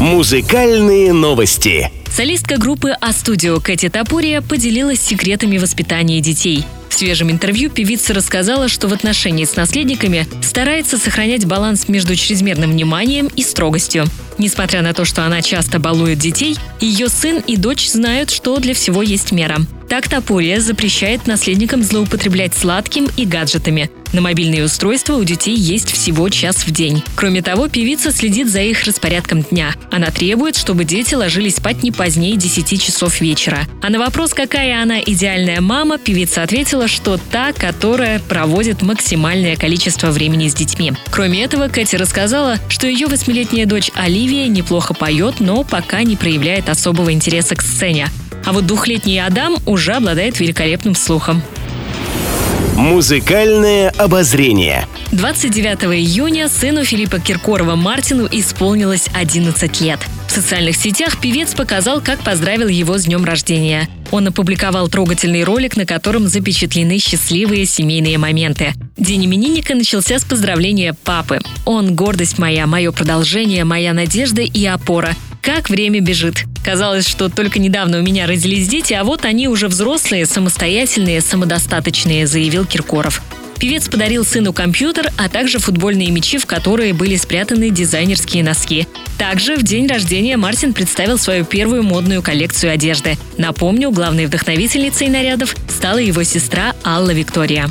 Музыкальные новости. Солистка группы А-студио Кэти Тапурия поделилась секретами воспитания детей. В свежем интервью певица рассказала, что в отношении с наследниками старается сохранять баланс между чрезмерным вниманием и строгостью. Несмотря на то, что она часто балует детей, ее сын и дочь знают, что для всего есть мера. Так Топория запрещает наследникам злоупотреблять сладким и гаджетами. На мобильные устройства у детей есть всего час в день. Кроме того, певица следит за их распорядком дня. Она требует, чтобы дети ложились спать не позднее 10 часов вечера. А на вопрос, какая она идеальная мама, певица ответила, что та, которая проводит максимальное количество времени с детьми. Кроме этого, Кэти рассказала, что ее восьмилетняя дочь Оливия неплохо поет, но пока не проявляет особого интереса к сцене. А вот двухлетний Адам уже обладает великолепным слухом. Музыкальное обозрение. 29 июня сыну Филиппа Киркорова Мартину исполнилось 11 лет. В социальных сетях певец показал, как поздравил его с днем рождения. Он опубликовал трогательный ролик, на котором запечатлены счастливые семейные моменты. День именинника начался с поздравления папы. Он – гордость моя, мое продолжение, моя надежда и опора. Как время бежит. Казалось, что только недавно у меня родились дети, а вот они уже взрослые, самостоятельные, самодостаточные, заявил Киркоров. Певец подарил сыну компьютер, а также футбольные мячи, в которые были спрятаны дизайнерские носки. Также в день рождения Мартин представил свою первую модную коллекцию одежды. Напомню, главной вдохновительницей нарядов стала его сестра Алла Виктория.